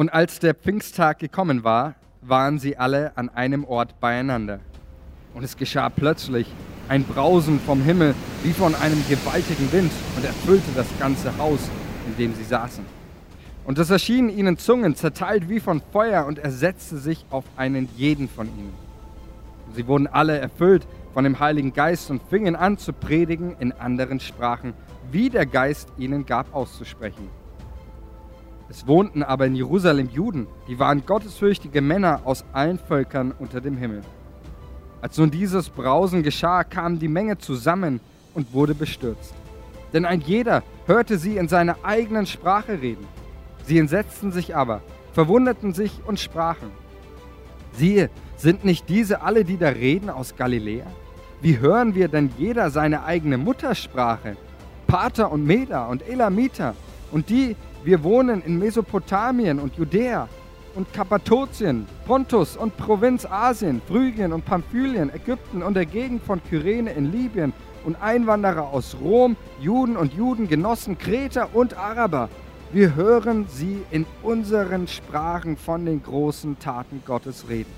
Und als der Pfingsttag gekommen war, waren sie alle an einem Ort beieinander. Und es geschah plötzlich ein Brausen vom Himmel wie von einem gewaltigen Wind und erfüllte das ganze Haus, in dem sie saßen. Und es erschienen ihnen Zungen, zerteilt wie von Feuer, und er setzte sich auf einen jeden von ihnen. Sie wurden alle erfüllt von dem Heiligen Geist und fingen an zu predigen in anderen Sprachen, wie der Geist ihnen gab auszusprechen. Es wohnten aber in Jerusalem Juden, die waren gottesfürchtige Männer aus allen Völkern unter dem Himmel. Als nun dieses Brausen geschah, kam die Menge zusammen und wurde bestürzt. Denn ein jeder hörte sie in seiner eigenen Sprache reden. Sie entsetzten sich aber, verwunderten sich und sprachen. Siehe, sind nicht diese alle, die da reden, aus Galiläa? Wie hören wir denn jeder seine eigene Muttersprache? Pater und Meda und Elamiter und die, wir wohnen in Mesopotamien und Judäa und Kappadokien, Pontus und Provinz Asien, Phrygien und Pamphylien, Ägypten und der Gegend von Kyrene in Libyen und Einwanderer aus Rom, Juden und Judengenossen, Kreter und Araber. Wir hören sie in unseren Sprachen von den großen Taten Gottes reden.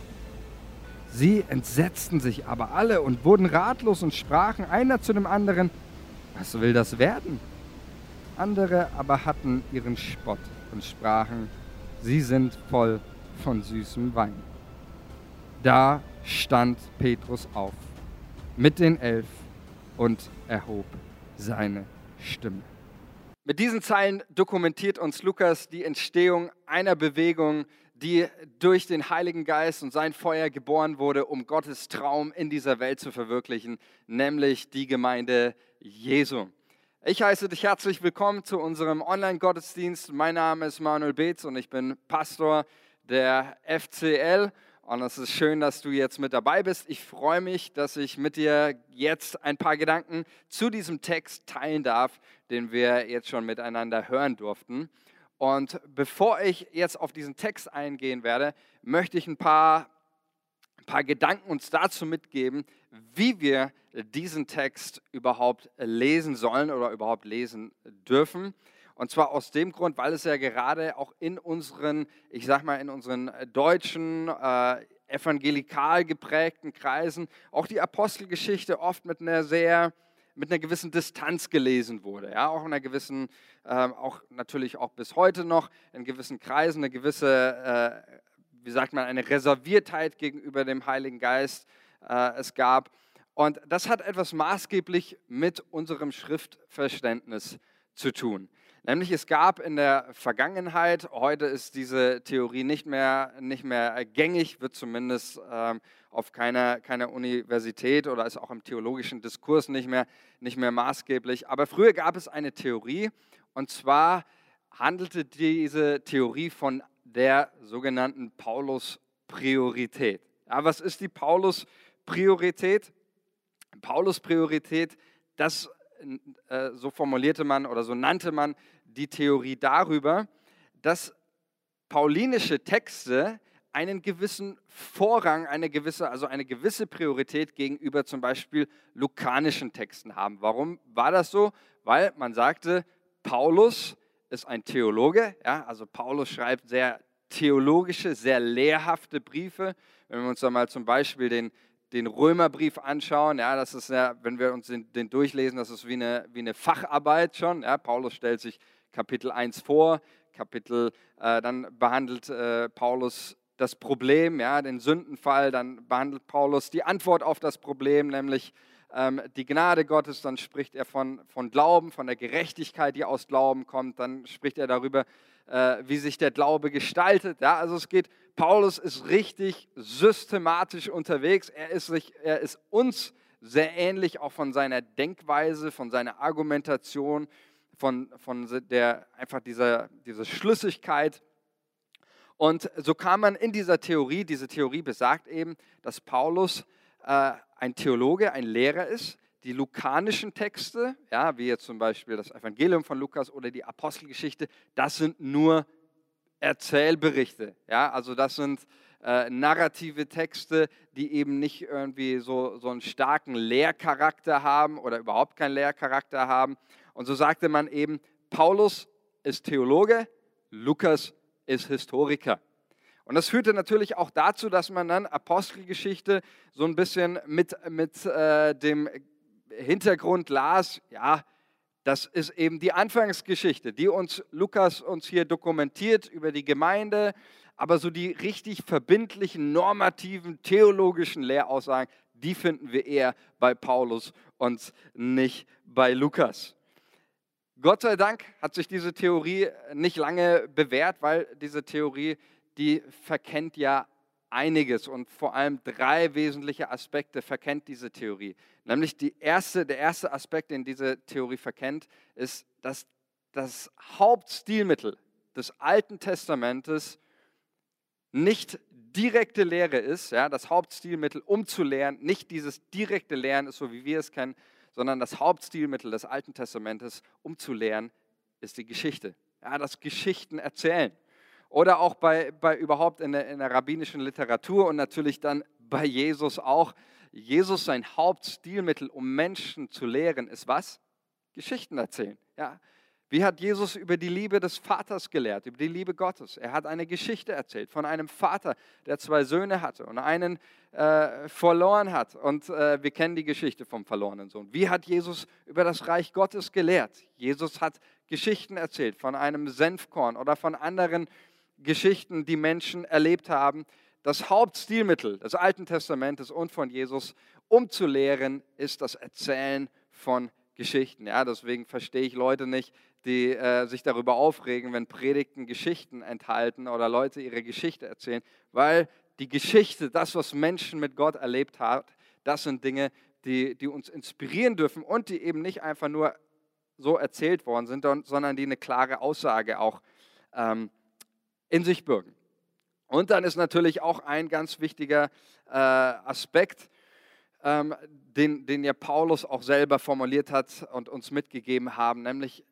Sie entsetzten sich aber alle und wurden ratlos und sprachen einer zu dem anderen, was will das werden? Andere aber hatten ihren Spott und sprachen, sie sind voll von süßem Wein. Da stand Petrus auf mit den Elf und erhob seine Stimme. Mit diesen Zeilen dokumentiert uns Lukas die Entstehung einer Bewegung, die durch den Heiligen Geist und sein Feuer geboren wurde, um Gottes Traum in dieser Welt zu verwirklichen, nämlich die Gemeinde Jesu. Ich heiße dich herzlich willkommen zu unserem Online-Gottesdienst. Mein Name ist Manuel Beetz und ich bin Pastor der FCL. Und es ist schön, dass du jetzt mit dabei bist. Ich freue mich, dass ich mit dir jetzt ein paar Gedanken zu diesem Text teilen darf, den wir jetzt schon miteinander hören durften. Und bevor ich jetzt auf diesen Text eingehen werde, möchte ich ein paar, ein paar Gedanken uns dazu mitgeben, wie wir diesen Text überhaupt lesen sollen oder überhaupt lesen dürfen. Und zwar aus dem Grund, weil es ja gerade auch in unseren, ich sag mal, in unseren deutschen, äh, evangelikal geprägten Kreisen auch die Apostelgeschichte oft mit einer sehr, mit einer gewissen Distanz gelesen wurde. Ja, auch in einer gewissen, äh, auch natürlich auch bis heute noch in gewissen Kreisen eine gewisse, äh, wie sagt man, eine Reserviertheit gegenüber dem Heiligen Geist äh, es gab. Und das hat etwas maßgeblich mit unserem Schriftverständnis zu tun. Nämlich es gab in der Vergangenheit, heute ist diese Theorie nicht mehr, nicht mehr gängig, wird zumindest ähm, auf keiner, keiner Universität oder ist auch im theologischen Diskurs nicht mehr, nicht mehr maßgeblich. Aber früher gab es eine Theorie und zwar handelte diese Theorie von der sogenannten Paulus-Priorität. Ja, was ist die Paulus-Priorität? Paulus-Priorität, das äh, so formulierte man oder so nannte man die Theorie darüber, dass paulinische Texte einen gewissen Vorrang, eine gewisse, also eine gewisse Priorität gegenüber zum Beispiel lukanischen Texten haben. Warum war das so? Weil man sagte, Paulus ist ein Theologe, ja, also Paulus schreibt sehr theologische, sehr lehrhafte Briefe. Wenn wir uns da mal zum Beispiel den den Römerbrief anschauen, ja, das ist ja, wenn wir uns den, den, durchlesen, das ist wie eine, wie eine Facharbeit schon. Ja. Paulus stellt sich Kapitel 1 vor, Kapitel, äh, dann behandelt äh, Paulus das Problem, ja, den Sündenfall, dann behandelt Paulus die Antwort auf das Problem, nämlich ähm, die Gnade Gottes, dann spricht er von, von Glauben, von der Gerechtigkeit, die aus Glauben kommt, dann spricht er darüber, äh, wie sich der Glaube gestaltet. Ja, also es geht, Paulus ist richtig systematisch unterwegs. Er ist, er ist uns sehr ähnlich, auch von seiner Denkweise, von seiner Argumentation, von, von der, einfach dieser, dieser Schlüssigkeit. Und so kam man in dieser Theorie, diese Theorie besagt eben, dass Paulus äh, ein Theologe, ein Lehrer ist, die lukanischen Texte, ja, wie jetzt zum Beispiel das Evangelium von Lukas oder die Apostelgeschichte, das sind nur Erzählberichte. Ja, also das sind äh, narrative Texte, die eben nicht irgendwie so, so einen starken Lehrcharakter haben oder überhaupt keinen Lehrcharakter haben. Und so sagte man eben, Paulus ist Theologe, Lukas ist Historiker. Und das führte natürlich auch dazu, dass man dann Apostelgeschichte so ein bisschen mit, mit äh, dem Hintergrund las, ja, das ist eben die Anfangsgeschichte, die uns Lukas uns hier dokumentiert über die Gemeinde, aber so die richtig verbindlichen, normativen, theologischen Lehraussagen, die finden wir eher bei Paulus und nicht bei Lukas. Gott sei Dank hat sich diese Theorie nicht lange bewährt, weil diese Theorie, die verkennt ja einiges und vor allem drei wesentliche Aspekte verkennt diese Theorie. Nämlich die erste, der erste Aspekt, den diese Theorie verkennt, ist, dass das Hauptstilmittel des Alten Testamentes nicht direkte Lehre ist, ja, das Hauptstilmittel, um zu lernen, nicht dieses direkte Lernen ist, so wie wir es kennen, sondern das Hauptstilmittel des Alten Testamentes, um zu lernen, ist die Geschichte. Ja, das Geschichten erzählen. Oder auch bei, bei überhaupt in der, in der rabbinischen Literatur und natürlich dann bei Jesus auch. Jesus sein Hauptstilmittel, um Menschen zu lehren, ist was? Geschichten erzählen. Ja, wie hat Jesus über die Liebe des Vaters gelehrt, über die Liebe Gottes? Er hat eine Geschichte erzählt von einem Vater, der zwei Söhne hatte und einen äh, verloren hat. Und äh, wir kennen die Geschichte vom verlorenen Sohn. Wie hat Jesus über das Reich Gottes gelehrt? Jesus hat Geschichten erzählt von einem Senfkorn oder von anderen Geschichten, die Menschen erlebt haben. Das Hauptstilmittel des Alten Testamentes und von Jesus, um zu lehren, ist das Erzählen von Geschichten. Ja, deswegen verstehe ich Leute nicht, die äh, sich darüber aufregen, wenn Predigten Geschichten enthalten oder Leute ihre Geschichte erzählen, weil die Geschichte, das, was Menschen mit Gott erlebt haben, das sind Dinge, die, die uns inspirieren dürfen und die eben nicht einfach nur so erzählt worden sind, sondern die eine klare Aussage auch ähm, in sich bürgen. Und dann ist natürlich auch ein ganz wichtiger äh, Aspekt, ähm, den, den ja Paulus auch selber formuliert hat und uns mitgegeben haben, nämlich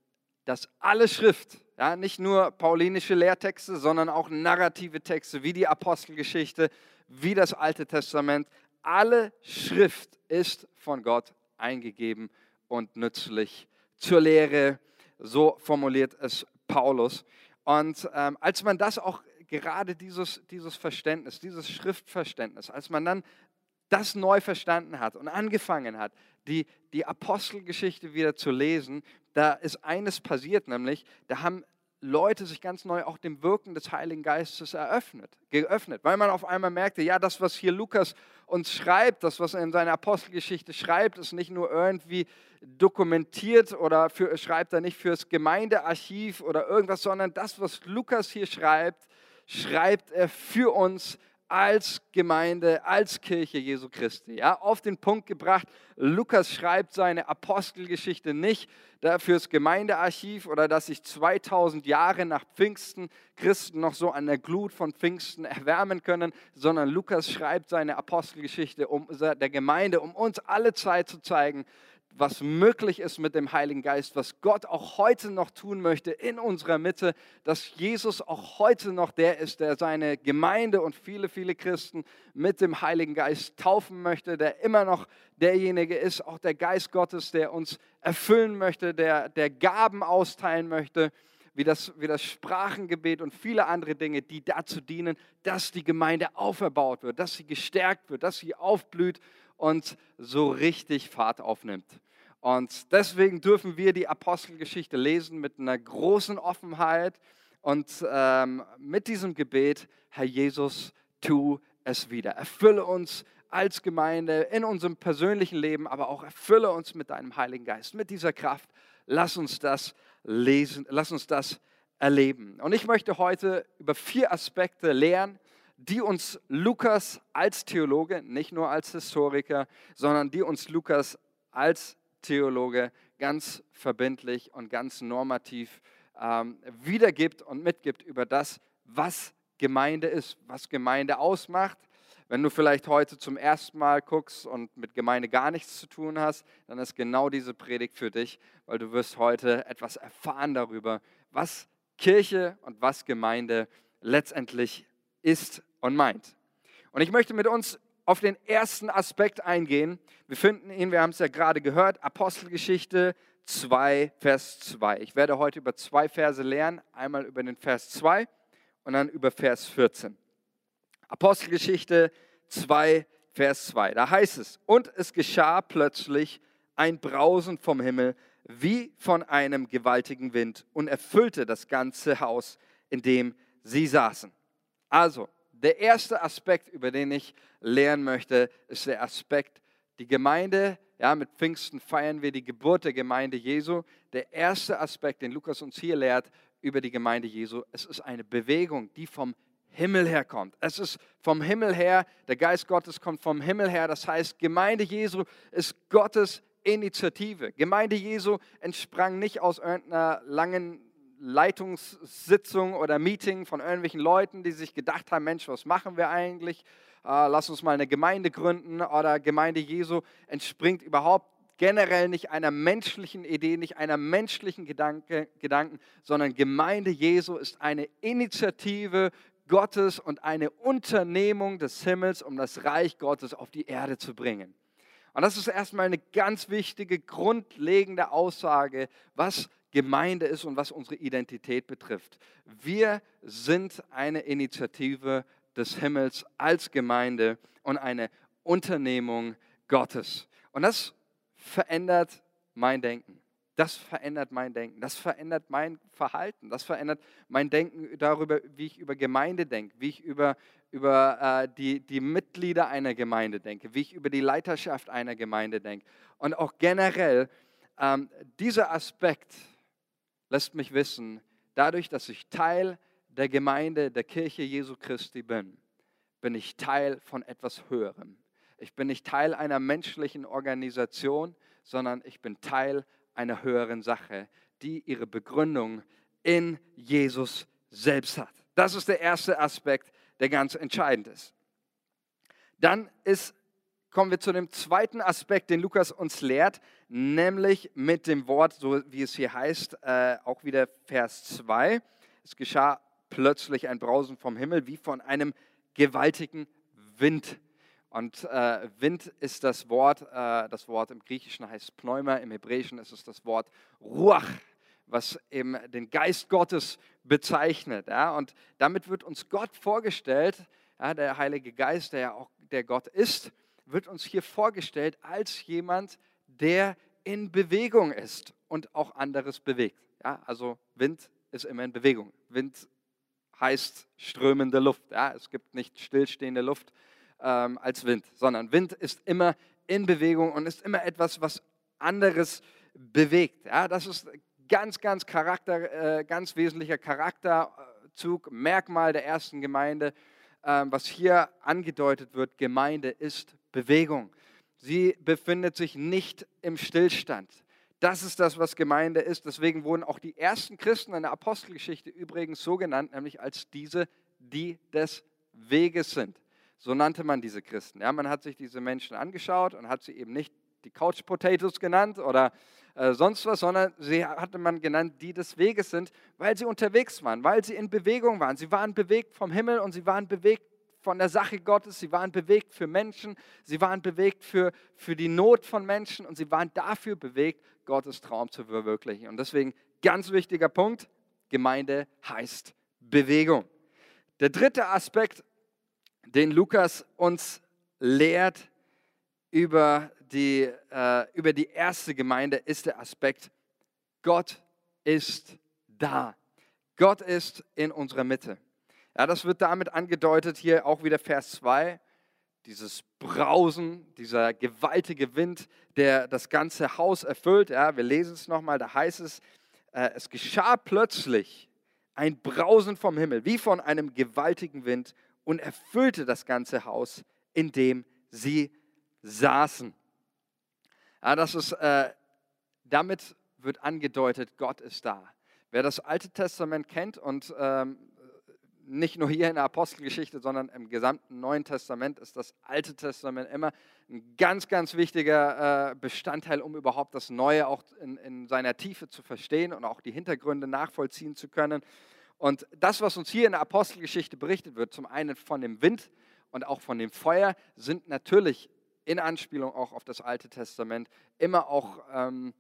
dass alle Schrift, ja, nicht nur paulinische Lehrtexte, sondern auch narrative Texte wie die Apostelgeschichte, wie das Alte Testament, alle Schrift ist von Gott eingegeben und nützlich zur Lehre. So formuliert es Paulus. Und ähm, als man das auch gerade dieses, dieses Verständnis, dieses Schriftverständnis, als man dann das neu verstanden hat und angefangen hat, die, die Apostelgeschichte wieder zu lesen, da ist eines passiert, nämlich, da haben Leute sich ganz neu auch dem Wirken des Heiligen Geistes eröffnet, geöffnet, weil man auf einmal merkte, ja, das, was hier Lukas uns schreibt, das, was er in seiner Apostelgeschichte schreibt, ist nicht nur irgendwie dokumentiert oder für, schreibt er nicht fürs Gemeindearchiv oder irgendwas, sondern das, was Lukas hier schreibt, schreibt er für uns als Gemeinde, als Kirche Jesu Christi. Ja, auf den Punkt gebracht, Lukas schreibt seine Apostelgeschichte nicht fürs Gemeindearchiv oder dass sich 2000 Jahre nach Pfingsten Christen noch so an der Glut von Pfingsten erwärmen können, sondern Lukas schreibt seine Apostelgeschichte um der Gemeinde, um uns alle Zeit zu zeigen, was möglich ist mit dem Heiligen Geist, was Gott auch heute noch tun möchte in unserer Mitte, dass Jesus auch heute noch der ist, der seine Gemeinde und viele, viele Christen mit dem Heiligen Geist taufen möchte, der immer noch derjenige ist, auch der Geist Gottes, der uns erfüllen möchte, der, der Gaben austeilen möchte, wie das, wie das Sprachengebet und viele andere Dinge, die dazu dienen, dass die Gemeinde auferbaut wird, dass sie gestärkt wird, dass sie aufblüht und so richtig Fahrt aufnimmt. Und deswegen dürfen wir die Apostelgeschichte lesen mit einer großen Offenheit und ähm, mit diesem Gebet, Herr Jesus, tu es wieder. Erfülle uns als Gemeinde in unserem persönlichen Leben, aber auch erfülle uns mit deinem Heiligen Geist, mit dieser Kraft. Lass uns das lesen, lass uns das erleben. Und ich möchte heute über vier Aspekte lernen, die uns Lukas als Theologe, nicht nur als Historiker, sondern die uns Lukas als Theologe ganz verbindlich und ganz normativ ähm, wiedergibt und mitgibt über das, was Gemeinde ist, was Gemeinde ausmacht. Wenn du vielleicht heute zum ersten Mal guckst und mit Gemeinde gar nichts zu tun hast, dann ist genau diese Predigt für dich, weil du wirst heute etwas erfahren darüber, was Kirche und was Gemeinde letztendlich ist und meint. Und ich möchte mit uns auf den ersten Aspekt eingehen. Wir finden ihn, wir haben es ja gerade gehört, Apostelgeschichte 2, Vers 2. Ich werde heute über zwei Verse lernen, einmal über den Vers 2 und dann über Vers 14. Apostelgeschichte 2, Vers 2. Da heißt es, und es geschah plötzlich ein Brausen vom Himmel wie von einem gewaltigen Wind und erfüllte das ganze Haus, in dem sie saßen. Also, der erste Aspekt, über den ich lernen möchte, ist der Aspekt, die Gemeinde, ja, mit Pfingsten feiern wir die Geburt der Gemeinde Jesu. Der erste Aspekt, den Lukas uns hier lehrt über die Gemeinde Jesu, es ist eine Bewegung, die vom Himmel her kommt. Es ist vom Himmel her, der Geist Gottes kommt vom Himmel her. Das heißt, Gemeinde Jesu ist Gottes Initiative. Gemeinde Jesu entsprang nicht aus irgendeiner langen Leitungssitzung oder Meeting von irgendwelchen Leuten, die sich gedacht haben, Mensch, was machen wir eigentlich? Äh, lass uns mal eine Gemeinde gründen oder Gemeinde Jesu entspringt überhaupt generell nicht einer menschlichen Idee, nicht einer menschlichen Gedanke, Gedanken, sondern Gemeinde Jesu ist eine Initiative Gottes und eine Unternehmung des Himmels, um das Reich Gottes auf die Erde zu bringen. Und das ist erstmal eine ganz wichtige, grundlegende Aussage, was Gemeinde ist und was unsere Identität betrifft. Wir sind eine Initiative des Himmels als Gemeinde und eine Unternehmung Gottes. Und das verändert mein Denken. Das verändert mein Denken. Das verändert mein Verhalten. Das verändert mein Denken darüber, wie ich über Gemeinde denke, wie ich über, über äh, die, die Mitglieder einer Gemeinde denke, wie ich über die Leiterschaft einer Gemeinde denke. Und auch generell, ähm, dieser Aspekt lässt mich wissen, dadurch, dass ich Teil der Gemeinde, der Kirche Jesu Christi bin, bin ich Teil von etwas Höherem. Ich bin nicht Teil einer menschlichen Organisation, sondern ich bin Teil einer höheren Sache, die ihre Begründung in Jesus selbst hat. Das ist der erste Aspekt, der ganz entscheidend ist. Dann ist kommen wir zu dem zweiten Aspekt, den Lukas uns lehrt, nämlich mit dem Wort, so wie es hier heißt, äh, auch wieder Vers 2. Es geschah plötzlich ein Brausen vom Himmel wie von einem gewaltigen Wind. Und äh, Wind ist das Wort, äh, das Wort im Griechischen heißt Pneuma, im Hebräischen ist es das Wort Ruach, was eben den Geist Gottes bezeichnet. Ja? Und damit wird uns Gott vorgestellt, ja, der Heilige Geist, der ja auch der Gott ist, wird uns hier vorgestellt als jemand, der in Bewegung ist und auch anderes bewegt. Ja, also Wind ist immer in Bewegung. Wind heißt strömende Luft. Ja, es gibt nicht stillstehende Luft ähm, als Wind, sondern Wind ist immer in Bewegung und ist immer etwas, was anderes bewegt. Ja, das ist ganz, ganz Charakter, äh, ganz wesentlicher Charakterzug, Merkmal der ersten Gemeinde, äh, was hier angedeutet wird. Gemeinde ist Bewegung. Sie befindet sich nicht im Stillstand. Das ist das, was Gemeinde ist. Deswegen wurden auch die ersten Christen in der Apostelgeschichte übrigens so genannt, nämlich als diese, die des Weges sind. So nannte man diese Christen. Ja, man hat sich diese Menschen angeschaut und hat sie eben nicht die Couch Potatoes genannt oder äh, sonst was, sondern sie hatte man genannt, die des Weges sind, weil sie unterwegs waren, weil sie in Bewegung waren. Sie waren bewegt vom Himmel und sie waren bewegt von der Sache Gottes, sie waren bewegt für Menschen, sie waren bewegt für, für die Not von Menschen und sie waren dafür bewegt, Gottes Traum zu verwirklichen. Und deswegen ganz wichtiger Punkt, Gemeinde heißt Bewegung. Der dritte Aspekt, den Lukas uns lehrt über die, äh, über die erste Gemeinde, ist der Aspekt, Gott ist da. Gott ist in unserer Mitte. Ja, das wird damit angedeutet hier auch wieder Vers 2. Dieses Brausen, dieser gewaltige Wind, der das ganze Haus erfüllt. Ja, wir lesen es nochmal, da heißt es, äh, es geschah plötzlich ein Brausen vom Himmel, wie von einem gewaltigen Wind und erfüllte das ganze Haus, in dem sie saßen. Ja, das ist, äh, damit wird angedeutet, Gott ist da. Wer das Alte Testament kennt und ähm, nicht nur hier in der Apostelgeschichte, sondern im gesamten Neuen Testament ist das Alte Testament immer ein ganz, ganz wichtiger äh, Bestandteil, um überhaupt das Neue auch in, in seiner Tiefe zu verstehen und auch die Hintergründe nachvollziehen zu können. Und das, was uns hier in der Apostelgeschichte berichtet wird, zum einen von dem Wind und auch von dem Feuer, sind natürlich in Anspielung auch auf das Alte Testament immer auch ähm,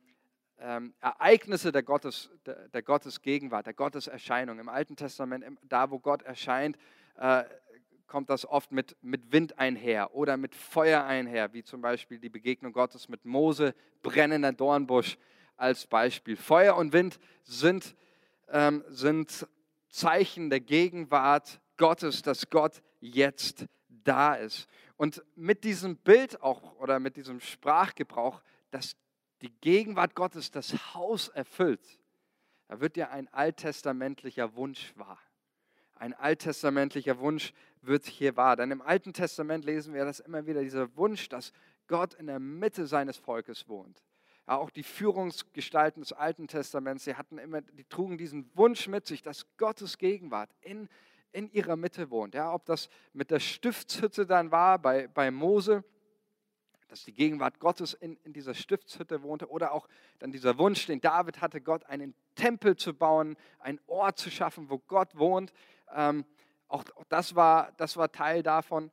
ähm, Ereignisse der, Gottes, der, der Gottesgegenwart, der Gotteserscheinung. Im Alten Testament, da wo Gott erscheint, äh, kommt das oft mit, mit Wind einher oder mit Feuer einher, wie zum Beispiel die Begegnung Gottes mit Mose, brennender Dornbusch als Beispiel. Feuer und Wind sind, ähm, sind Zeichen der Gegenwart Gottes, dass Gott jetzt da ist. Und mit diesem Bild auch oder mit diesem Sprachgebrauch, dass die Gegenwart Gottes das Haus erfüllt, da wird ja ein alttestamentlicher Wunsch wahr. Ein alttestamentlicher Wunsch wird hier wahr. Denn im Alten Testament lesen wir das immer wieder, dieser Wunsch, dass Gott in der Mitte seines Volkes wohnt. Ja, auch die Führungsgestalten des Alten Testaments, sie hatten immer, die trugen diesen Wunsch mit sich, dass Gottes Gegenwart in, in ihrer Mitte wohnt. Ja, ob das mit der Stiftshütte dann war bei, bei Mose, dass die Gegenwart Gottes in, in dieser Stiftshütte wohnte oder auch dann dieser Wunsch, den David hatte, Gott einen Tempel zu bauen, einen Ort zu schaffen, wo Gott wohnt. Ähm, auch, das, war, das war Teil davon.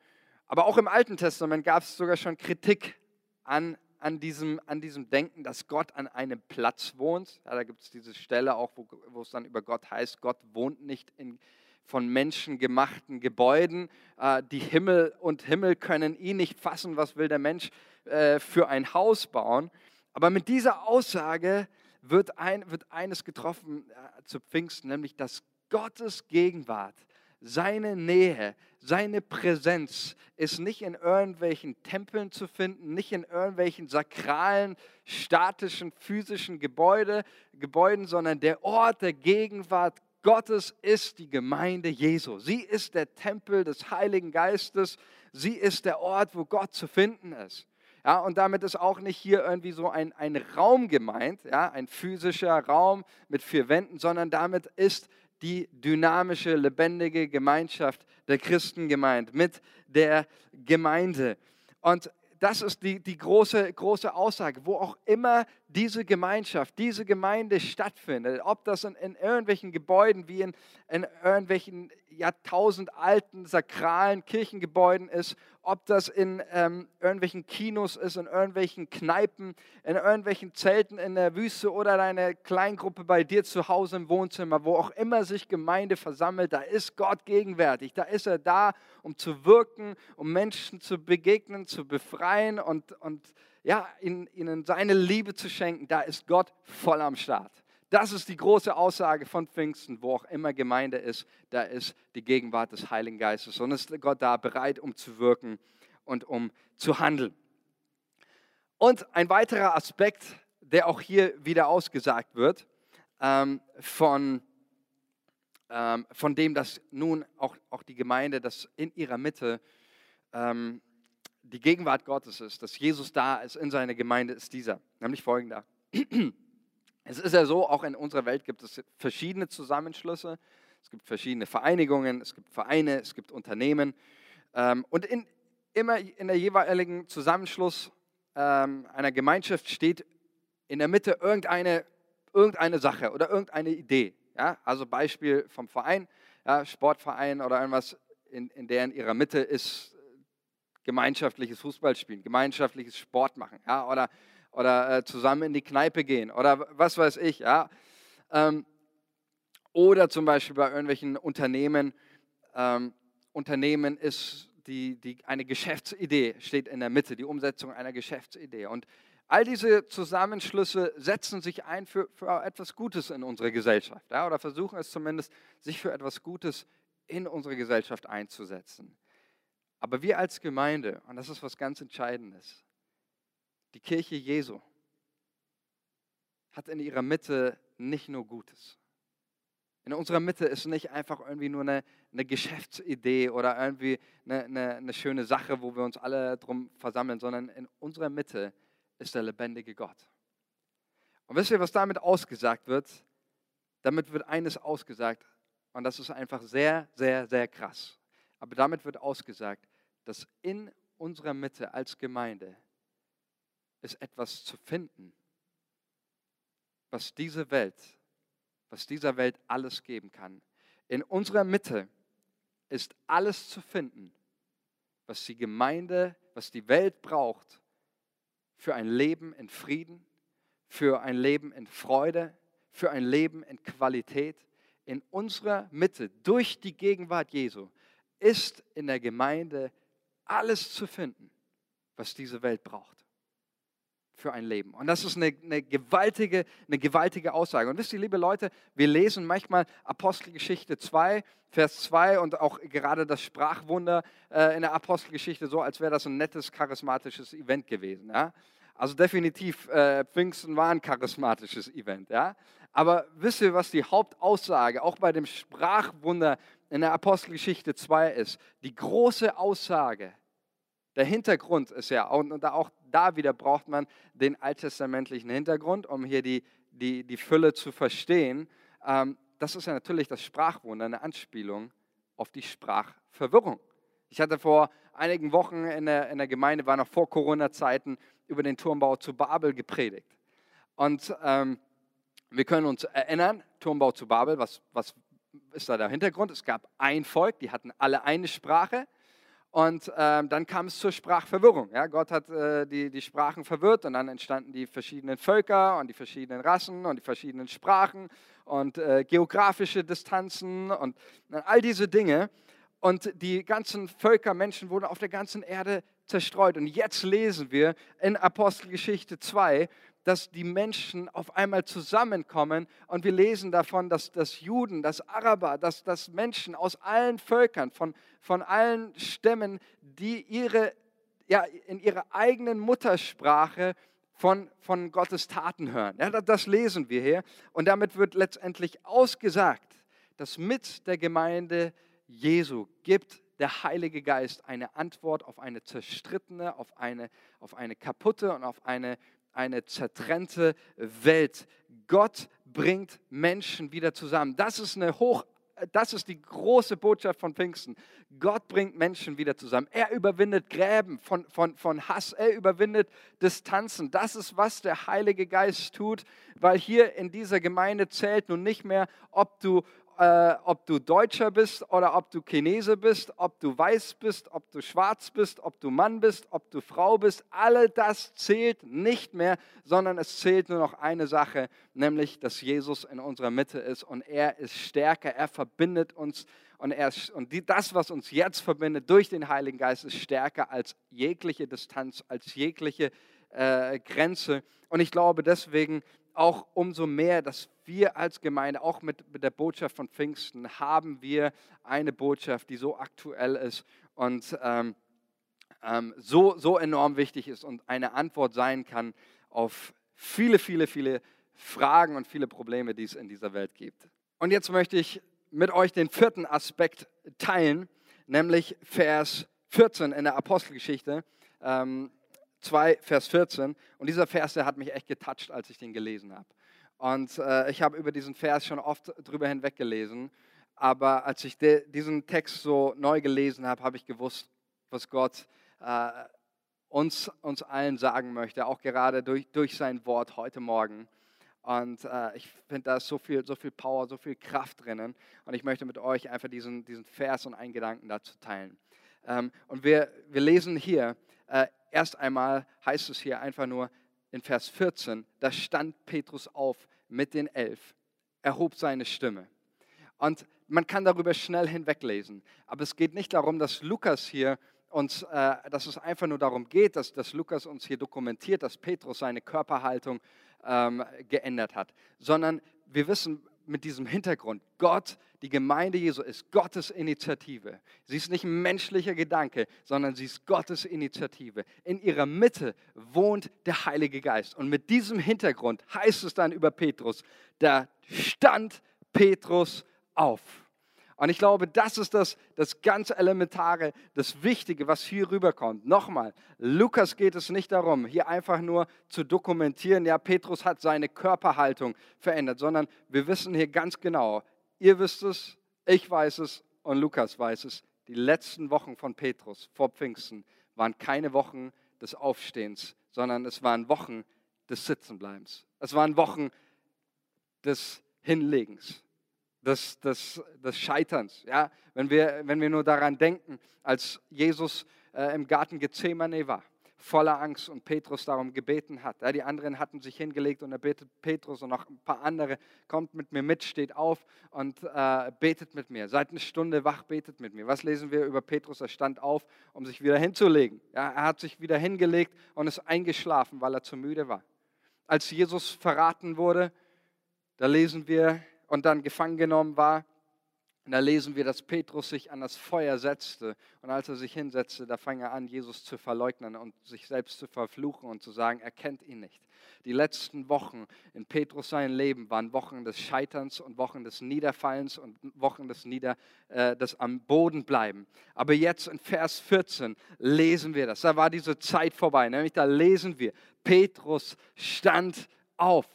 Aber auch im Alten Testament gab es sogar schon Kritik an, an, diesem, an diesem Denken, dass Gott an einem Platz wohnt. Ja, da gibt es diese Stelle auch, wo, wo es dann über Gott heißt, Gott wohnt nicht in von Menschen gemachten Gebäuden. Äh, die Himmel und Himmel können ihn nicht fassen. Was will der Mensch äh, für ein Haus bauen? Aber mit dieser Aussage wird, ein, wird eines getroffen äh, zu Pfingsten, nämlich dass Gottes Gegenwart seine Nähe, seine Präsenz ist nicht in irgendwelchen Tempeln zu finden, nicht in irgendwelchen sakralen, statischen, physischen Gebäude, Gebäuden, sondern der Ort der Gegenwart Gottes ist die Gemeinde Jesu. Sie ist der Tempel des Heiligen Geistes. Sie ist der Ort, wo Gott zu finden ist. Ja, und damit ist auch nicht hier irgendwie so ein, ein Raum gemeint, ja, ein physischer Raum mit vier Wänden, sondern damit ist die dynamische, lebendige Gemeinschaft der Christen gemeint, mit der Gemeinde. Und das ist die, die große, große Aussage, wo auch immer diese Gemeinschaft, diese Gemeinde stattfindet, ob das in, in irgendwelchen Gebäuden wie in, in irgendwelchen jahrtausendalten sakralen Kirchengebäuden ist, ob das in ähm, irgendwelchen Kinos ist, in irgendwelchen Kneipen, in irgendwelchen Zelten in der Wüste oder deine Kleingruppe bei dir zu Hause im Wohnzimmer, wo auch immer sich Gemeinde versammelt, da ist Gott gegenwärtig. Da ist er da, um zu wirken, um Menschen zu begegnen, zu befreien und, und ja, ihnen, ihnen seine Liebe zu schenken. Da ist Gott voll am Start. Das ist die große Aussage von Pfingsten, wo auch immer Gemeinde ist, da ist die Gegenwart des Heiligen Geistes und ist Gott da bereit, um zu wirken und um zu handeln. Und ein weiterer Aspekt, der auch hier wieder ausgesagt wird, ähm, von, ähm, von dem, dass nun auch, auch die Gemeinde, dass in ihrer Mitte ähm, die Gegenwart Gottes ist, dass Jesus da ist in seiner Gemeinde, ist dieser, nämlich folgender. Es ist ja so, auch in unserer Welt gibt es verschiedene Zusammenschlüsse, es gibt verschiedene Vereinigungen, es gibt Vereine, es gibt Unternehmen. Ähm, und in, immer in der jeweiligen Zusammenschluss ähm, einer Gemeinschaft steht in der Mitte irgendeine, irgendeine Sache oder irgendeine Idee. Ja? Also Beispiel vom Verein, ja, Sportverein oder irgendwas, in, in der in ihrer Mitte ist gemeinschaftliches Fußballspielen, gemeinschaftliches Sport machen ja? oder oder äh, zusammen in die Kneipe gehen oder was weiß ich. Ja? Ähm, oder zum Beispiel bei irgendwelchen Unternehmen. Ähm, Unternehmen ist die, die, eine Geschäftsidee, steht in der Mitte, die Umsetzung einer Geschäftsidee. Und all diese Zusammenschlüsse setzen sich ein für, für etwas Gutes in unserer Gesellschaft ja? oder versuchen es zumindest, sich für etwas Gutes in unsere Gesellschaft einzusetzen. Aber wir als Gemeinde, und das ist was ganz Entscheidendes, die Kirche Jesu hat in ihrer Mitte nicht nur Gutes. In unserer Mitte ist nicht einfach irgendwie nur eine, eine Geschäftsidee oder irgendwie eine, eine, eine schöne Sache, wo wir uns alle drum versammeln, sondern in unserer Mitte ist der lebendige Gott. Und wisst ihr, was damit ausgesagt wird? Damit wird eines ausgesagt, und das ist einfach sehr, sehr, sehr krass. Aber damit wird ausgesagt, dass in unserer Mitte als Gemeinde ist etwas zu finden, was diese Welt, was dieser Welt alles geben kann. In unserer Mitte ist alles zu finden, was die Gemeinde, was die Welt braucht für ein Leben in Frieden, für ein Leben in Freude, für ein Leben in Qualität. In unserer Mitte, durch die Gegenwart Jesu, ist in der Gemeinde alles zu finden, was diese Welt braucht für ein Leben. Und das ist eine, eine, gewaltige, eine gewaltige Aussage. Und wisst ihr, liebe Leute, wir lesen manchmal Apostelgeschichte 2, Vers 2 und auch gerade das Sprachwunder äh, in der Apostelgeschichte so, als wäre das ein nettes, charismatisches Event gewesen. Ja? Also definitiv, äh, Pfingsten war ein charismatisches Event. Ja? Aber wisst ihr, was die Hauptaussage auch bei dem Sprachwunder in der Apostelgeschichte 2 ist? Die große Aussage, der Hintergrund ist ja, und auch da wieder braucht man den alttestamentlichen Hintergrund, um hier die, die, die Fülle zu verstehen. Ähm, das ist ja natürlich das Sprachwunder, eine Anspielung auf die Sprachverwirrung. Ich hatte vor einigen Wochen in der, in der Gemeinde, war noch vor Corona-Zeiten, über den Turmbau zu Babel gepredigt. Und ähm, wir können uns erinnern, Turmbau zu Babel, was, was ist da der Hintergrund? Es gab ein Volk, die hatten alle eine Sprache. Und ähm, dann kam es zur Sprachverwirrung. Ja? Gott hat äh, die, die Sprachen verwirrt und dann entstanden die verschiedenen Völker und die verschiedenen Rassen und die verschiedenen Sprachen und äh, geografische Distanzen und äh, all diese Dinge. Und die ganzen Völker, Menschen wurden auf der ganzen Erde zerstreut. Und jetzt lesen wir in Apostelgeschichte 2, dass die Menschen auf einmal zusammenkommen und wir lesen davon, dass, dass Juden, dass Araber, dass, dass Menschen aus allen Völkern, von, von allen Stämmen, die ihre, ja, in ihrer eigenen Muttersprache von, von Gottes Taten hören. Ja, das lesen wir hier. Und damit wird letztendlich ausgesagt, dass mit der Gemeinde Jesu gibt der Heilige Geist eine Antwort auf eine zerstrittene, auf eine, auf eine kaputte und auf eine eine zertrennte Welt. Gott bringt Menschen wieder zusammen. Das ist eine hoch das ist die große Botschaft von Pfingsten. Gott bringt Menschen wieder zusammen. Er überwindet Gräben von, von, von Hass. Er überwindet Distanzen. Das ist, was der Heilige Geist tut, weil hier in dieser Gemeinde zählt nun nicht mehr, ob du, äh, ob du Deutscher bist oder ob du Chinese bist, ob du weiß bist, ob du schwarz bist, ob du Mann bist, ob du Frau bist. Alle das zählt nicht mehr, sondern es zählt nur noch eine Sache, nämlich, dass Jesus in unserer Mitte ist und er ist stärker. Er verbindet uns und, er, und die, das, was uns jetzt verbindet durch den Heiligen Geist, ist stärker als jegliche Distanz, als jegliche äh, Grenze. Und ich glaube deswegen auch umso mehr, dass wir als Gemeinde, auch mit, mit der Botschaft von Pfingsten, haben wir eine Botschaft, die so aktuell ist und ähm, ähm, so, so enorm wichtig ist und eine Antwort sein kann auf viele, viele, viele Fragen und viele Probleme, die es in dieser Welt gibt. Und jetzt möchte ich mit euch den vierten Aspekt teilen, nämlich Vers 14 in der Apostelgeschichte. Ähm, 2, Vers 14. Und dieser Vers, der hat mich echt getoucht, als ich den gelesen habe. Und äh, ich habe über diesen Vers schon oft drüber hinweg gelesen. Aber als ich de, diesen Text so neu gelesen habe, habe ich gewusst, was Gott äh, uns, uns allen sagen möchte, auch gerade durch, durch sein Wort heute Morgen. Und äh, ich finde, da ist so viel, so viel Power, so viel Kraft drinnen. Und ich möchte mit euch einfach diesen, diesen Vers und einen Gedanken dazu teilen. Ähm, und wir, wir lesen hier, äh, erst einmal heißt es hier einfach nur in Vers 14, da stand Petrus auf mit den elf, erhob seine Stimme. Und man kann darüber schnell hinweglesen. Aber es geht nicht darum, dass Lukas hier uns, äh, dass es einfach nur darum geht, dass, dass Lukas uns hier dokumentiert, dass Petrus seine Körperhaltung ähm, geändert hat, sondern wir wissen, mit diesem Hintergrund. Gott, die Gemeinde Jesu ist Gottes Initiative. Sie ist nicht ein menschlicher Gedanke, sondern sie ist Gottes Initiative. In ihrer Mitte wohnt der Heilige Geist. Und mit diesem Hintergrund heißt es dann über Petrus, da stand Petrus auf. Und ich glaube, das ist das, das ganz Elementare, das Wichtige, was hier rüberkommt. Nochmal, Lukas geht es nicht darum, hier einfach nur zu dokumentieren, ja, Petrus hat seine Körperhaltung verändert, sondern wir wissen hier ganz genau, ihr wisst es, ich weiß es und Lukas weiß es, die letzten Wochen von Petrus vor Pfingsten waren keine Wochen des Aufstehens, sondern es waren Wochen des Sitzenbleibens. Es waren Wochen des Hinlegens des, des, des Scheiterns. Ja? Wenn, wir, wenn wir nur daran denken, als Jesus äh, im Garten Gethsemane war, voller Angst und Petrus darum gebeten hat. Ja, die anderen hatten sich hingelegt und er betet Petrus und noch ein paar andere, kommt mit mir mit, steht auf und äh, betet mit mir. Seid eine Stunde wach, betet mit mir. Was lesen wir über Petrus? Er stand auf, um sich wieder hinzulegen. Ja, er hat sich wieder hingelegt und ist eingeschlafen, weil er zu müde war. Als Jesus verraten wurde, da lesen wir, und dann gefangen genommen war, und da lesen wir, dass Petrus sich an das Feuer setzte. Und als er sich hinsetzte, da fing er an, Jesus zu verleugnen und sich selbst zu verfluchen und zu sagen, er kennt ihn nicht. Die letzten Wochen in Petrus sein Leben waren Wochen des Scheiterns und Wochen des Niederfallens und Wochen des, Nieder, äh, des am Boden bleiben. Aber jetzt in Vers 14 lesen wir das. Da war diese Zeit vorbei. Nämlich da lesen wir, Petrus stand auf.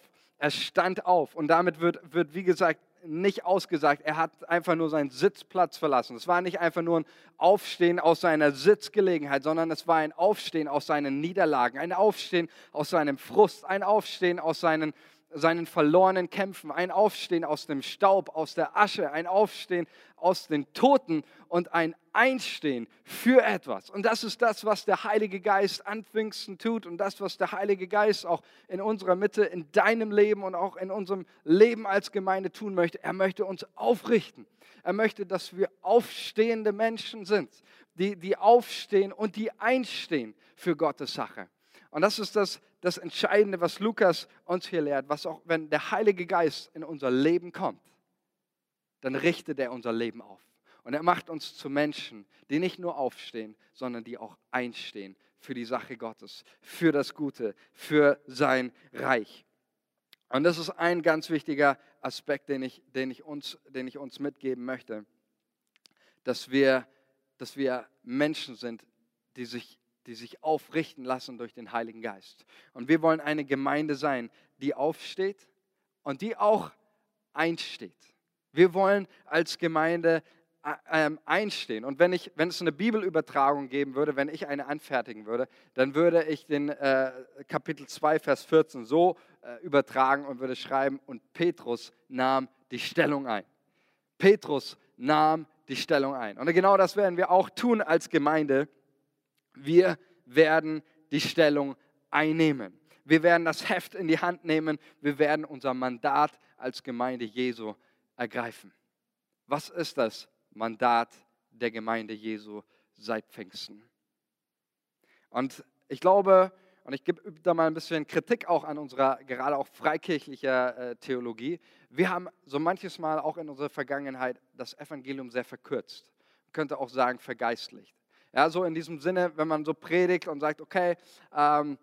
Er stand auf. Und damit wird, wird wie gesagt, nicht ausgesagt, er hat einfach nur seinen Sitzplatz verlassen. Es war nicht einfach nur ein Aufstehen aus seiner Sitzgelegenheit, sondern es war ein Aufstehen aus seinen Niederlagen, ein Aufstehen aus seinem Frust, ein Aufstehen aus seinen, seinen verlorenen Kämpfen, ein Aufstehen aus dem Staub, aus der Asche, ein Aufstehen aus den Toten und ein Einstehen für etwas. Und das ist das, was der Heilige Geist an Pfingsten tut und das, was der Heilige Geist auch in unserer Mitte, in deinem Leben und auch in unserem Leben als Gemeinde tun möchte. Er möchte uns aufrichten. Er möchte, dass wir aufstehende Menschen sind, die, die aufstehen und die einstehen für Gottes Sache. Und das ist das, das Entscheidende, was Lukas uns hier lehrt, was auch, wenn der Heilige Geist in unser Leben kommt, dann richtet er unser Leben auf. Und er macht uns zu Menschen, die nicht nur aufstehen, sondern die auch einstehen für die Sache Gottes, für das Gute, für sein Reich. Und das ist ein ganz wichtiger Aspekt, den ich, den ich, uns, den ich uns mitgeben möchte, dass wir, dass wir Menschen sind, die sich, die sich aufrichten lassen durch den Heiligen Geist. Und wir wollen eine Gemeinde sein, die aufsteht und die auch einsteht. Wir wollen als Gemeinde ähm, einstehen. Und wenn, ich, wenn es eine Bibelübertragung geben würde, wenn ich eine anfertigen würde, dann würde ich den äh, Kapitel 2, Vers 14 so äh, übertragen und würde schreiben, und Petrus nahm die Stellung ein. Petrus nahm die Stellung ein. Und genau das werden wir auch tun als Gemeinde. Wir werden die Stellung einnehmen. Wir werden das Heft in die Hand nehmen. Wir werden unser Mandat als Gemeinde Jesu ergreifen. Was ist das Mandat der Gemeinde Jesu seit Pfingsten. Und ich glaube, und ich gebe da mal ein bisschen Kritik auch an unserer gerade auch freikirchlicher äh, Theologie. Wir haben so manches Mal auch in unserer Vergangenheit das Evangelium sehr verkürzt. Man könnte auch sagen, vergeistlicht. Ja, so in diesem Sinne, wenn man so predigt und sagt, okay, ähm,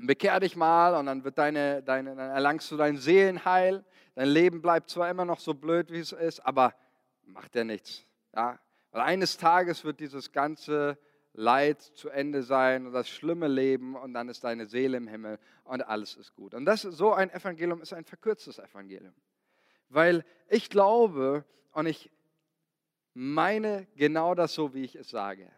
bekehr dich mal und dann, wird deine, deine, dann erlangst du dein Seelenheil. Dein Leben bleibt zwar immer noch so blöd, wie es ist, aber macht er nichts. Ja? Weil eines Tages wird dieses ganze Leid zu Ende sein und das schlimme Leben und dann ist deine Seele im Himmel und alles ist gut. Und das, so ein Evangelium ist ein verkürztes Evangelium. Weil ich glaube und ich meine genau das so, wie ich es sage.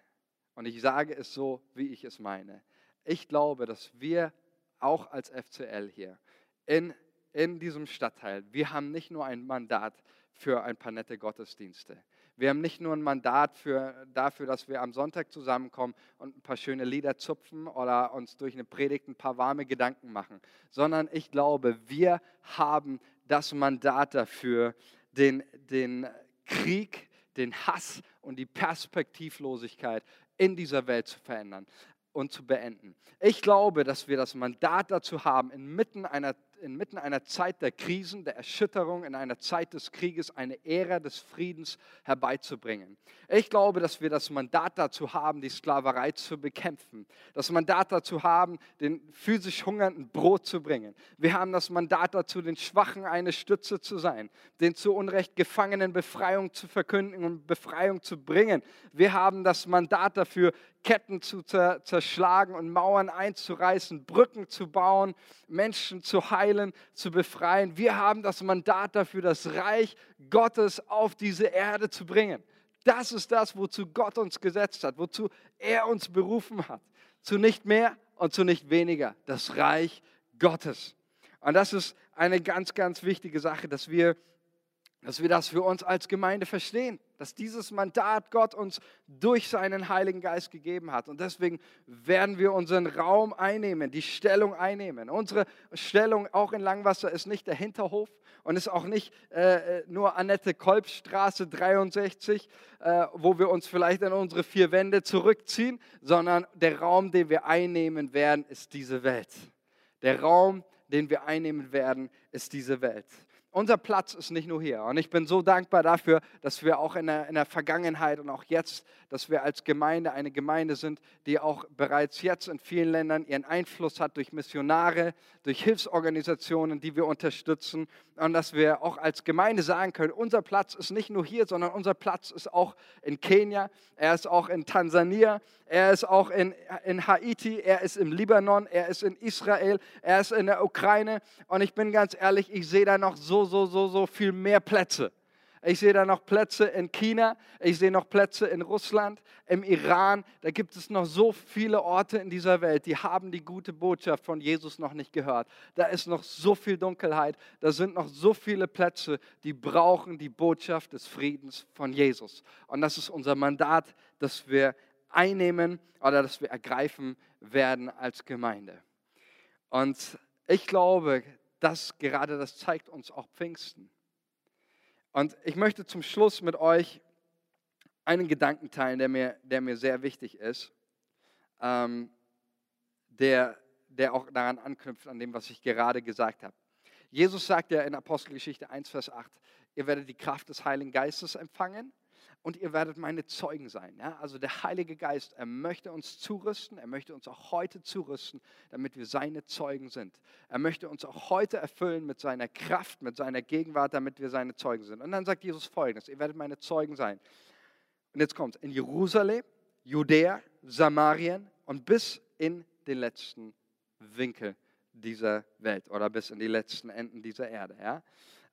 Und ich sage es so, wie ich es meine. Ich glaube, dass wir auch als FCL hier in, in diesem Stadtteil, wir haben nicht nur ein Mandat, für ein paar nette Gottesdienste. Wir haben nicht nur ein Mandat für, dafür, dass wir am Sonntag zusammenkommen und ein paar schöne Lieder zupfen oder uns durch eine Predigt ein paar warme Gedanken machen, sondern ich glaube, wir haben das Mandat dafür, den, den Krieg, den Hass und die Perspektivlosigkeit in dieser Welt zu verändern und zu beenden. Ich glaube, dass wir das Mandat dazu haben, inmitten einer inmitten einer Zeit der Krisen, der Erschütterung, in einer Zeit des Krieges eine Ära des Friedens herbeizubringen. Ich glaube, dass wir das Mandat dazu haben, die Sklaverei zu bekämpfen. Das Mandat dazu haben, den physisch Hungernden Brot zu bringen. Wir haben das Mandat dazu, den Schwachen eine Stütze zu sein, den zu Unrecht Gefangenen Befreiung zu verkünden und Befreiung zu bringen. Wir haben das Mandat dafür, Ketten zu zerschlagen und Mauern einzureißen, Brücken zu bauen, Menschen zu heilen, zu befreien. Wir haben das Mandat dafür, das Reich Gottes auf diese Erde zu bringen. Das ist das, wozu Gott uns gesetzt hat, wozu er uns berufen hat. Zu nicht mehr und zu nicht weniger. Das Reich Gottes. Und das ist eine ganz, ganz wichtige Sache, dass wir dass wir das für uns als Gemeinde verstehen, dass dieses Mandat Gott uns durch seinen Heiligen Geist gegeben hat. Und deswegen werden wir unseren Raum einnehmen, die Stellung einnehmen. Unsere Stellung auch in Langwasser ist nicht der Hinterhof und ist auch nicht äh, äh nur Annette Kolb Straße 63, äh, wo wir uns vielleicht in unsere vier Wände zurückziehen, sondern der Raum, den wir einnehmen werden, ist diese Welt. Der Raum, den wir einnehmen werden, ist diese Welt unser Platz ist nicht nur hier. Und ich bin so dankbar dafür, dass wir auch in der, in der, Vergangenheit und auch jetzt, dass wir als Gemeinde eine Gemeinde sind, die auch bereits jetzt in vielen Ländern ihren Einfluss hat durch Missionare, durch Hilfsorganisationen, die wir unterstützen. Und dass wir auch als Gemeinde sagen können, unser Platz ist nicht nur hier, sondern unser Platz ist auch in Kenia, er ist auch in Tansania, er ist auch in, in Haiti, er ist im Libanon, er ist in Israel, er ist in der Ukraine. Und ich bin ganz ehrlich, ich sehe da noch so, so, so, so viel mehr Plätze. Ich sehe da noch Plätze in China, ich sehe noch Plätze in Russland, im Iran. Da gibt es noch so viele Orte in dieser Welt, die haben die gute Botschaft von Jesus noch nicht gehört. Da ist noch so viel Dunkelheit, da sind noch so viele Plätze, die brauchen die Botschaft des Friedens von Jesus. Und das ist unser Mandat, das wir einnehmen oder das wir ergreifen werden als Gemeinde. Und ich glaube, dass gerade das zeigt uns auch Pfingsten. Und ich möchte zum Schluss mit euch einen Gedanken teilen, der mir, der mir sehr wichtig ist, ähm, der, der auch daran anknüpft, an dem, was ich gerade gesagt habe. Jesus sagt ja in Apostelgeschichte 1, Vers 8, ihr werdet die Kraft des Heiligen Geistes empfangen und ihr werdet meine Zeugen sein. Ja? Also der Heilige Geist, er möchte uns zurüsten, er möchte uns auch heute zurüsten, damit wir seine Zeugen sind. Er möchte uns auch heute erfüllen mit seiner Kraft, mit seiner Gegenwart, damit wir seine Zeugen sind. Und dann sagt Jesus folgendes, ihr werdet meine Zeugen sein. Und jetzt kommt in Jerusalem, Judäa, Samarien und bis in den letzten Winkel dieser Welt oder bis in die letzten Enden dieser Erde. Ja?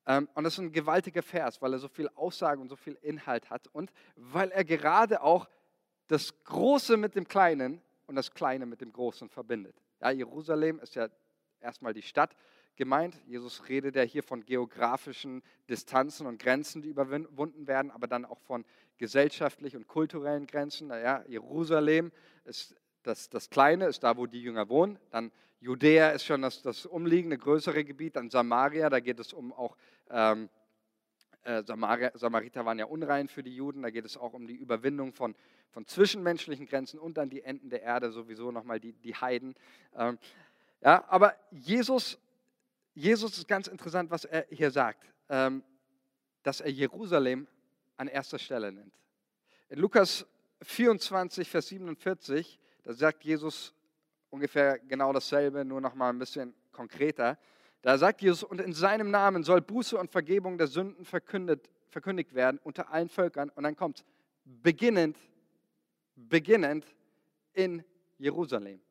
Ähm, und das ist ein gewaltiger Vers, weil er so viel Aussage und so viel Inhalt hat und weil er gerade auch das Große mit dem Kleinen und das Kleine mit dem Großen verbindet. Ja, Jerusalem ist ja erstmal die Stadt gemeint. Jesus redet ja hier von geografischen Distanzen und Grenzen, die überwunden werden, aber dann auch von gesellschaftlichen und kulturellen Grenzen. Ja, Jerusalem ist das, das Kleine, ist da, wo die Jünger wohnen. Dann Judäa ist schon das, das umliegende größere Gebiet. Dann Samaria, da geht es um auch ähm, äh, Samariter waren ja unrein für die Juden, da geht es auch um die Überwindung von, von zwischenmenschlichen Grenzen und dann die Enden der Erde, sowieso nochmal die, die Heiden. Ähm, ja, aber Jesus, Jesus ist ganz interessant, was er hier sagt, ähm, dass er Jerusalem an erster Stelle nennt. In Lukas 24, Vers 47, da sagt Jesus ungefähr genau dasselbe, nur nochmal ein bisschen konkreter. Da sagt Jesus, und in seinem Namen soll Buße und Vergebung der Sünden verkündet, verkündigt werden unter allen Völkern. Und dann kommt beginnend, beginnend in Jerusalem.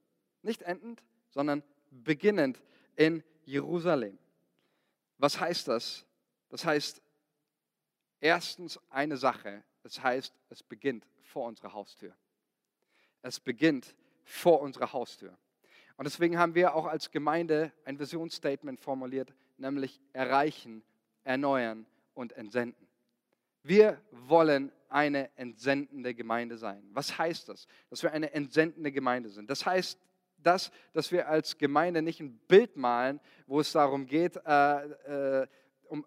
Nicht endend, sondern beginnend in Jerusalem. Was heißt das? Das heißt erstens eine Sache. Das heißt, es beginnt vor unserer Haustür. Es beginnt vor unserer Haustür. Und deswegen haben wir auch als Gemeinde ein Visionsstatement formuliert, nämlich erreichen, erneuern und entsenden. Wir wollen eine entsendende Gemeinde sein. Was heißt das? Dass wir eine entsendende Gemeinde sind. Das heißt, das, dass wir als Gemeinde nicht ein Bild malen, wo es darum geht, äh, äh, um,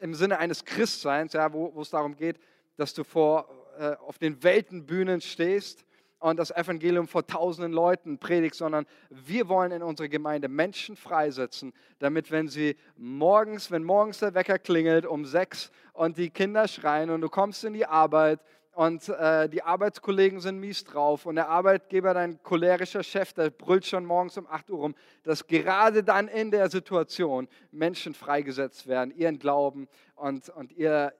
im Sinne eines Christseins, ja, wo, wo es darum geht, dass du vor, äh, auf den Weltenbühnen stehst und das Evangelium vor tausenden Leuten predigt, sondern wir wollen in unserer Gemeinde Menschen freisetzen, damit wenn sie morgens, wenn morgens der Wecker klingelt um sechs und die Kinder schreien und du kommst in die Arbeit und äh, die Arbeitskollegen sind mies drauf und der Arbeitgeber, dein cholerischer Chef, der brüllt schon morgens um 8 Uhr rum, dass gerade dann in der Situation Menschen freigesetzt werden, ihren Glauben und, und ihr,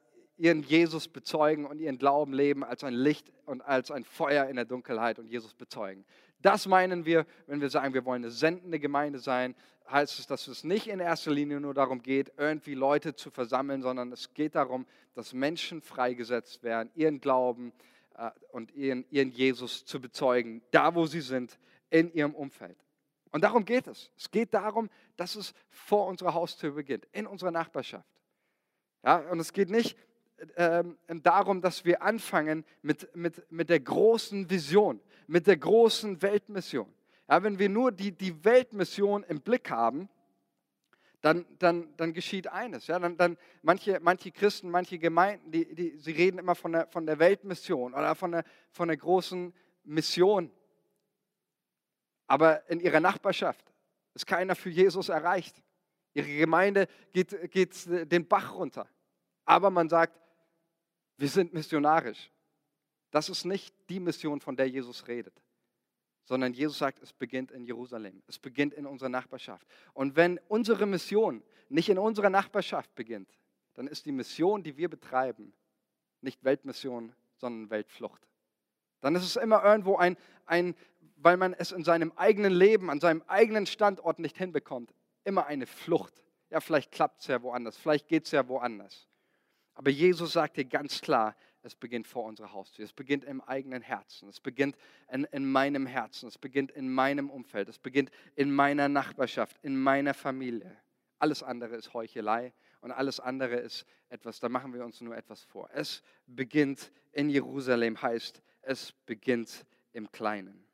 ihren Jesus bezeugen und ihren Glauben leben als ein Licht und als ein Feuer in der Dunkelheit und Jesus bezeugen. Das meinen wir, wenn wir sagen, wir wollen eine sendende Gemeinde sein, heißt es, dass es nicht in erster Linie nur darum geht, irgendwie Leute zu versammeln, sondern es geht darum, dass Menschen freigesetzt werden, ihren Glauben äh, und ihren, ihren Jesus zu bezeugen, da wo sie sind, in ihrem Umfeld. Und darum geht es. Es geht darum, dass es vor unserer Haustür beginnt, in unserer Nachbarschaft. Ja, und es geht nicht ähm, darum, dass wir anfangen mit, mit, mit der großen Vision, mit der großen Weltmission. Ja, wenn wir nur die, die Weltmission im Blick haben, dann, dann, dann geschieht eines. Ja? Dann, dann manche, manche Christen, manche Gemeinden, die, die, sie reden immer von der, von der Weltmission oder von der, von der großen Mission. Aber in ihrer Nachbarschaft ist keiner für Jesus erreicht. Ihre Gemeinde geht, geht den Bach runter. Aber man sagt, wir sind missionarisch. Das ist nicht die Mission, von der Jesus redet, sondern Jesus sagt, es beginnt in Jerusalem, es beginnt in unserer Nachbarschaft. Und wenn unsere Mission nicht in unserer Nachbarschaft beginnt, dann ist die Mission, die wir betreiben, nicht Weltmission, sondern Weltflucht. Dann ist es immer irgendwo ein, ein weil man es in seinem eigenen Leben, an seinem eigenen Standort nicht hinbekommt, immer eine Flucht. Ja, vielleicht klappt es ja woanders, vielleicht geht es ja woanders. Aber Jesus sagt dir ganz klar, es beginnt vor unserer Haustür. Es beginnt im eigenen Herzen. Es beginnt in, in, meinem Herzen. Es beginnt in meinem Umfeld. Es beginnt in meiner Nachbarschaft, in meiner Familie. Alles andere ist Heuchelei und alles andere ist etwas, da machen wir uns nur etwas vor. Es beginnt in Jerusalem, heißt, es beginnt im Kleinen.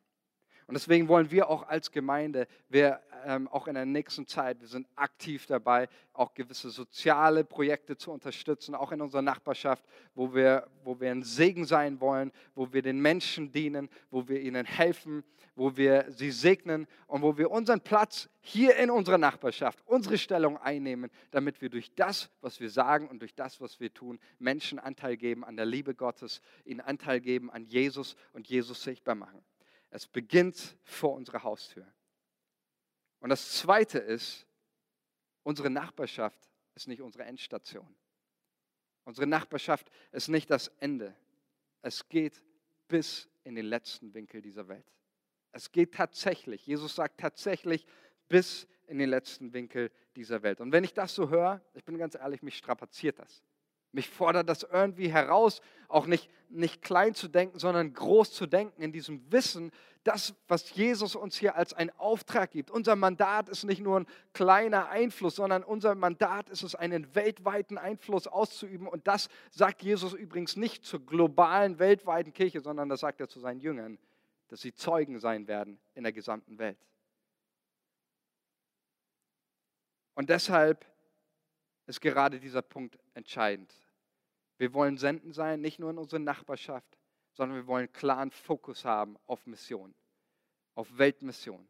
Und deswegen wollen wir auch als Gemeinde, wir ähm, auch in der nächsten Zeit, wir sind aktiv dabei, auch gewisse soziale Projekte zu unterstützen, auch in unserer Nachbarschaft, wo wir, wo wir ein Segen sein wollen, wo wir den Menschen dienen, wo wir ihnen helfen, wo wir sie segnen und wo wir unseren Platz hier in unserer Nachbarschaft, unsere Stellung einnehmen, damit wir durch das, was wir sagen und durch das, was wir tun, Menschen Anteil geben an der Liebe Gottes, ihnen Anteil geben an Jesus und Jesus sichtbar machen. Es beginnt vor unserer Haustür. Und das Zweite ist, unsere Nachbarschaft ist nicht unsere Endstation. Unsere Nachbarschaft ist nicht das Ende. Es geht bis in den letzten Winkel dieser Welt. Es geht tatsächlich, Jesus sagt tatsächlich bis in den letzten Winkel dieser Welt. Und wenn ich das so höre, ich bin ganz ehrlich, mich strapaziert das. Mich fordert das irgendwie heraus, auch nicht, nicht klein zu denken, sondern groß zu denken in diesem Wissen, das, was Jesus uns hier als einen Auftrag gibt. Unser Mandat ist nicht nur ein kleiner Einfluss, sondern unser Mandat ist es, einen weltweiten Einfluss auszuüben. Und das sagt Jesus übrigens nicht zur globalen, weltweiten Kirche, sondern das sagt er zu seinen Jüngern, dass sie Zeugen sein werden in der gesamten Welt. Und deshalb ist gerade dieser Punkt entscheidend. Wir wollen senden sein, nicht nur in unserer Nachbarschaft, sondern wir wollen klaren Fokus haben auf Mission, auf Weltmission.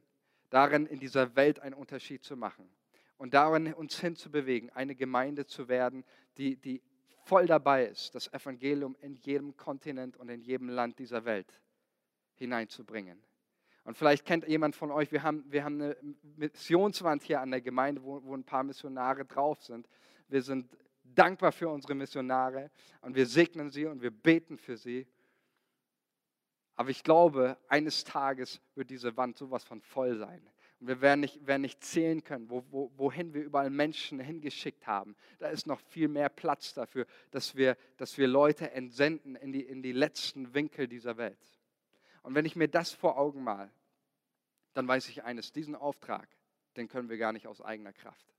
Darin in dieser Welt einen Unterschied zu machen und darin uns hinzubewegen, eine Gemeinde zu werden, die, die voll dabei ist, das Evangelium in jedem Kontinent und in jedem Land dieser Welt hineinzubringen. Und vielleicht kennt jemand von euch, wir haben, wir haben eine Missionswand hier an der Gemeinde, wo, wo ein paar Missionare drauf sind. Wir sind dankbar für unsere Missionare und wir segnen sie und wir beten für sie. Aber ich glaube, eines Tages wird diese Wand sowas von voll sein. Und wir werden nicht, werden nicht zählen können, wo, wo, wohin wir überall Menschen hingeschickt haben. Da ist noch viel mehr Platz dafür, dass wir, dass wir Leute entsenden in die, in die letzten Winkel dieser Welt. Und wenn ich mir das vor Augen mal, dann weiß ich eines, diesen Auftrag, den können wir gar nicht aus eigener Kraft.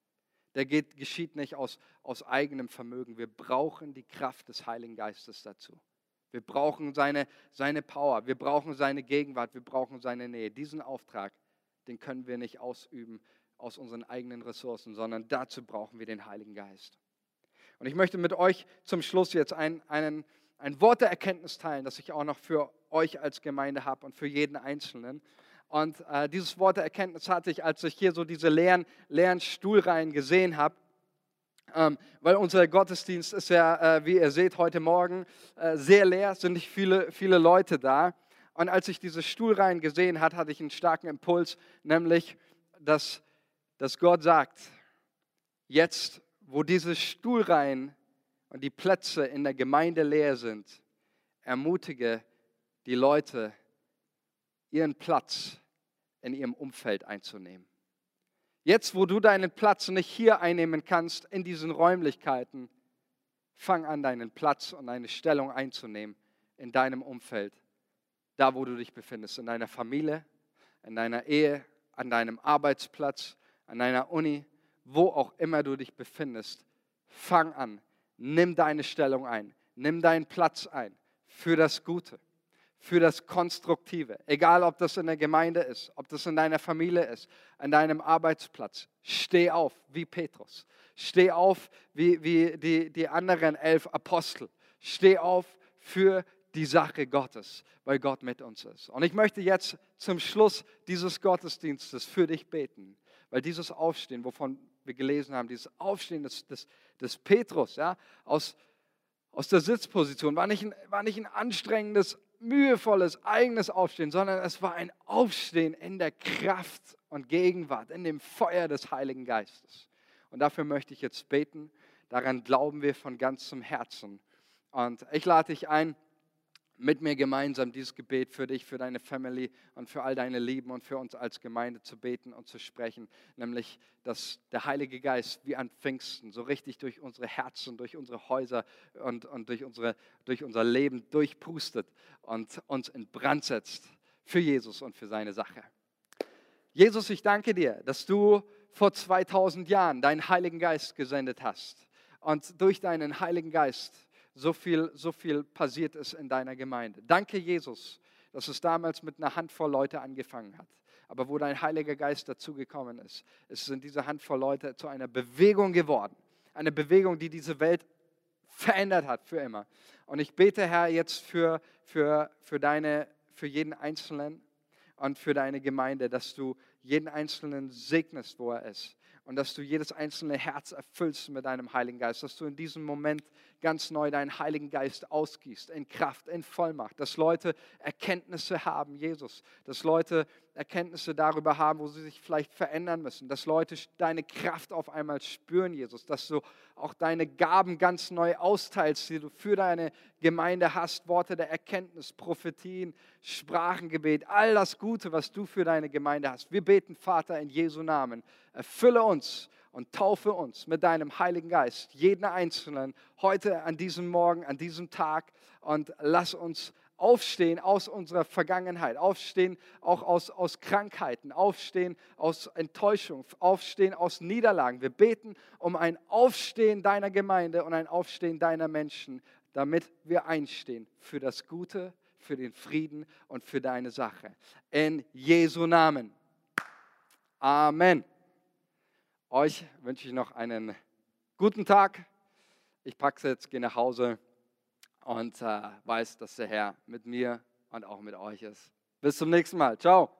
Der geht, geschieht nicht aus, aus eigenem Vermögen. Wir brauchen die Kraft des Heiligen Geistes dazu. Wir brauchen seine, seine Power, wir brauchen seine Gegenwart, wir brauchen seine Nähe. Diesen Auftrag, den können wir nicht ausüben aus unseren eigenen Ressourcen, sondern dazu brauchen wir den Heiligen Geist. Und ich möchte mit euch zum Schluss jetzt ein, einen, ein Wort der Erkenntnis teilen, das ich auch noch für euch als Gemeinde habe und für jeden Einzelnen. Und äh, dieses Wort der Erkenntnis hatte ich, als ich hier so diese leeren, leeren Stuhlreihen gesehen habe. Ähm, weil unser Gottesdienst ist ja, äh, wie ihr seht, heute Morgen äh, sehr leer, sind nicht viele, viele Leute da. Und als ich diese Stuhlreihen gesehen habe, hatte ich einen starken Impuls, nämlich, dass, dass Gott sagt, jetzt, wo diese Stuhlreihen und die Plätze in der Gemeinde leer sind, ermutige die Leute, ihren Platz in ihrem Umfeld einzunehmen. Jetzt, wo du deinen Platz nicht hier einnehmen kannst, in diesen Räumlichkeiten, fang an, deinen Platz und deine Stellung einzunehmen in deinem Umfeld, da wo du dich befindest, in deiner Familie, in deiner Ehe, an deinem Arbeitsplatz, an deiner Uni, wo auch immer du dich befindest. Fang an, nimm deine Stellung ein, nimm deinen Platz ein für das Gute, für das Konstruktive. Egal, ob das in der Gemeinde ist, ob das in deiner Familie ist, an deinem Arbeitsplatz. Steh auf wie Petrus. Steh auf wie, wie die, die anderen elf Apostel. Steh auf für die Sache Gottes, weil Gott mit uns ist. Und ich möchte jetzt zum Schluss dieses Gottesdienstes für dich beten, weil dieses Aufstehen, wovon wir gelesen haben, dieses Aufstehen des, des, des Petrus ja, aus, aus der Sitzposition, war nicht, ein, war nicht ein anstrengendes, mühevolles, eigenes Aufstehen, sondern es war ein Aufstehen in der Kraft und Gegenwart, in dem Feuer des Heiligen Geistes. Und dafür möchte ich jetzt beten. Daran glauben wir von ganzem Herzen. Und ich lade dich ein, mit mir gemeinsam dieses Gebet für dich, für deine Family und für all deine Lieben und für uns als Gemeinde zu beten und zu sprechen, nämlich, dass der Heilige Geist wie an Pfingsten so richtig durch unsere Herzen, durch unsere Häuser und, und durch, unsere, durch unser Leben durchpustet und uns in Brand setzt für Jesus und für seine Sache. Jesus, ich danke dir, dass du vor 2000 Jahren deinen Heiligen Geist gesendet hast und durch deinen Heiligen Geist so viel, so viel passiert ist in deiner Gemeinde. Danke, Jesus, dass es damals mit einer Handvoll Leute angefangen hat. Aber wo dein Heiliger Geist dazugekommen ist, ist es in dieser Handvoll Leute zu einer Bewegung geworden. Eine Bewegung, die diese Welt verändert hat für immer. Und ich bete, Herr, jetzt für, für, für, deine, für jeden Einzelnen und für deine Gemeinde, dass du jeden Einzelnen segnest, wo er ist und dass du jedes einzelne Herz erfüllst mit deinem Heiligen Geist, dass du in diesem Moment ganz neu deinen Heiligen Geist ausgießt, in Kraft, in Vollmacht, dass Leute Erkenntnisse haben, Jesus, dass Leute Erkenntnisse darüber haben, wo sie sich vielleicht verändern müssen, dass Leute deine Kraft auf einmal spüren, Jesus, dass du auch deine Gaben ganz neu austeilst, die du für deine Gemeinde hast, Worte der Erkenntnis, Prophetien, Sprachengebet, all das Gute, was du für deine Gemeinde hast. Wir beten, Vater, in Jesu Namen, erfülle uns und taufe uns mit deinem Heiligen Geist, jeden Einzelnen, heute an diesem Morgen, an diesem Tag und lass uns aufstehen aus unserer Vergangenheit, aufstehen auch aus, aus Krankheiten, aufstehen aus Enttäuschung, aufstehen aus Niederlagen. Wir beten um ein Aufstehen deiner Gemeinde und ein Aufstehen deiner Menschen, damit wir einstehen für das Gute, für den Frieden und für deine Sache. In Jesu Namen. Amen. Euch wünsche ich noch einen guten Tag. Ich packe jetzt, gehe nach Hause und äh, weiß, dass der Herr mit mir und auch mit euch ist. Bis zum nächsten Mal. Ciao.